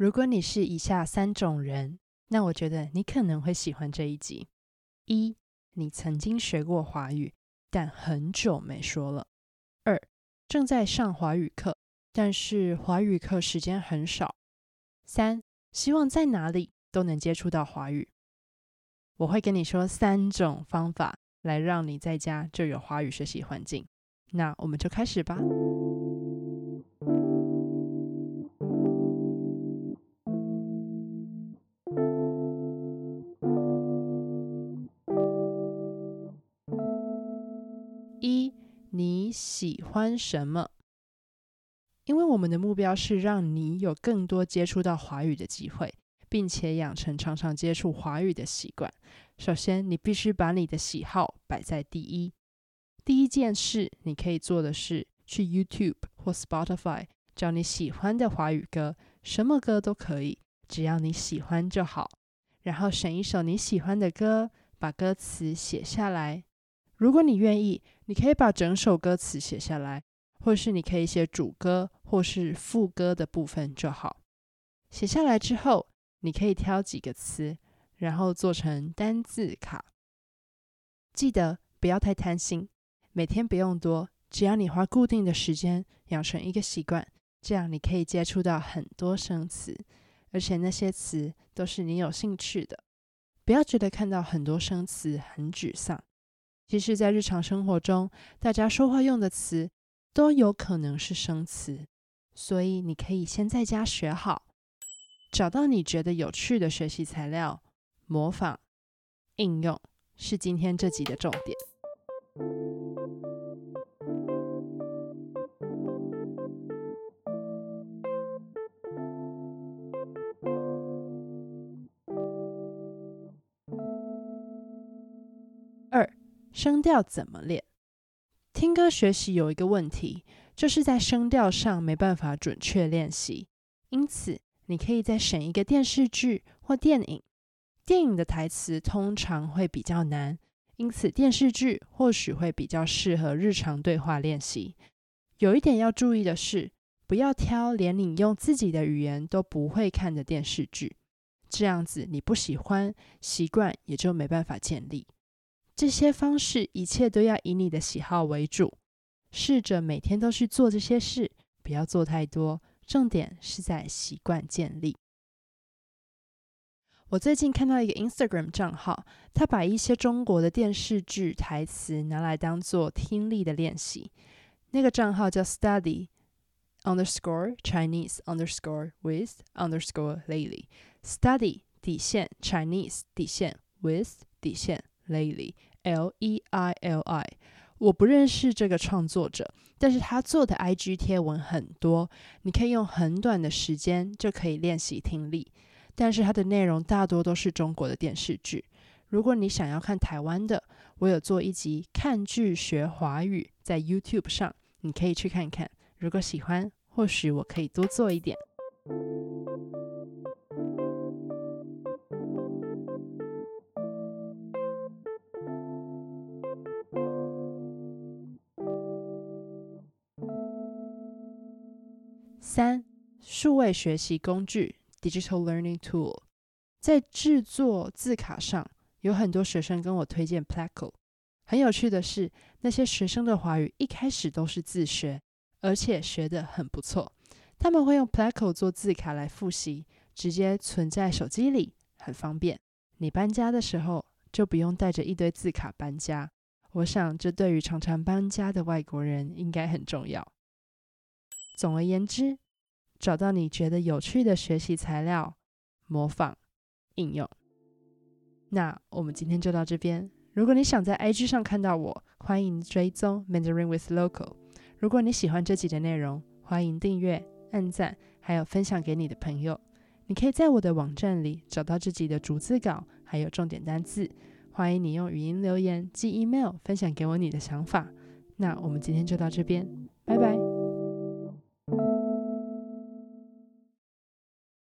如果你是以下三种人，那我觉得你可能会喜欢这一集：一，你曾经学过华语，但很久没说了；二，正在上华语课，但是华语课时间很少；三，希望在哪里都能接触到华语。我会跟你说三种方法，来让你在家就有华语学习环境。那我们就开始吧。喜欢什么？因为我们的目标是让你有更多接触到华语的机会。并且养成常常接触华语的习惯。首先，你必须把你的喜好摆在第一。第一件事你可以做的是去 YouTube 或 Spotify 找你喜欢的华语歌，什么歌都可以，只要你喜欢就好。然后选一首你喜欢的歌，把歌词写下来。如果你愿意，你可以把整首歌词写下来，或是你可以写主歌或是副歌的部分就好。写下来之后，你可以挑几个词，然后做成单字卡。记得不要太贪心，每天不用多，只要你花固定的时间养成一个习惯，这样你可以接触到很多生词，而且那些词都是你有兴趣的。不要觉得看到很多生词很沮丧。其实，在日常生活中，大家说话用的词都有可能是生词，所以你可以先在家学好。找到你觉得有趣的学习材料，模仿、应用是今天这集的重点。声调怎么练？听歌学习有一个问题，就是在声调上没办法准确练习，因此，你可以再选一个电视剧或电影，电影的台词通常会比较难，因此电视剧或许会比较适合日常对话练习。有一点要注意的是，不要挑连你用自己的语言都不会看的电视剧，这样子你不喜欢，习惯也就没办法建立。这些方式一切都要以你的喜好为主，试着每天都去做这些事，不要做太多。重点是在习惯建立。我最近看到一个 Instagram 账号，他把一些中国的电视剧台词拿来当做听力的练习。那个账号叫 Study underscore Chinese underscore with underscore lately。Study 底线 Chinese 底线 with 底线 lately L E I L I。我不认识这个创作者，但是他做的 IG 贴文很多，你可以用很短的时间就可以练习听力。但是它的内容大多都是中国的电视剧。如果你想要看台湾的，我有做一集看剧学华语，在 YouTube 上，你可以去看看。如果喜欢，或许我可以多做一点。三、数位学习工具 （digital learning tool） 在制作字卡上，有很多学生跟我推荐 Pleco。很有趣的是，那些学生的华语一开始都是自学，而且学得很不错。他们会用 Pleco 做字卡来复习，直接存在手机里，很方便。你搬家的时候就不用带着一堆字卡搬家。我想，这对于常常搬家的外国人应该很重要。总而言之，找到你觉得有趣的学习材料，模仿、应用。那我们今天就到这边。如果你想在 IG 上看到我，欢迎追踪 Mandarin with Local。如果你喜欢这集的内容，欢迎订阅、按赞，还有分享给你的朋友。你可以在我的网站里找到这集的逐字稿，还有重点单字。欢迎你用语音留言、寄 email 分享给我你的想法。那我们今天就到这边，拜拜。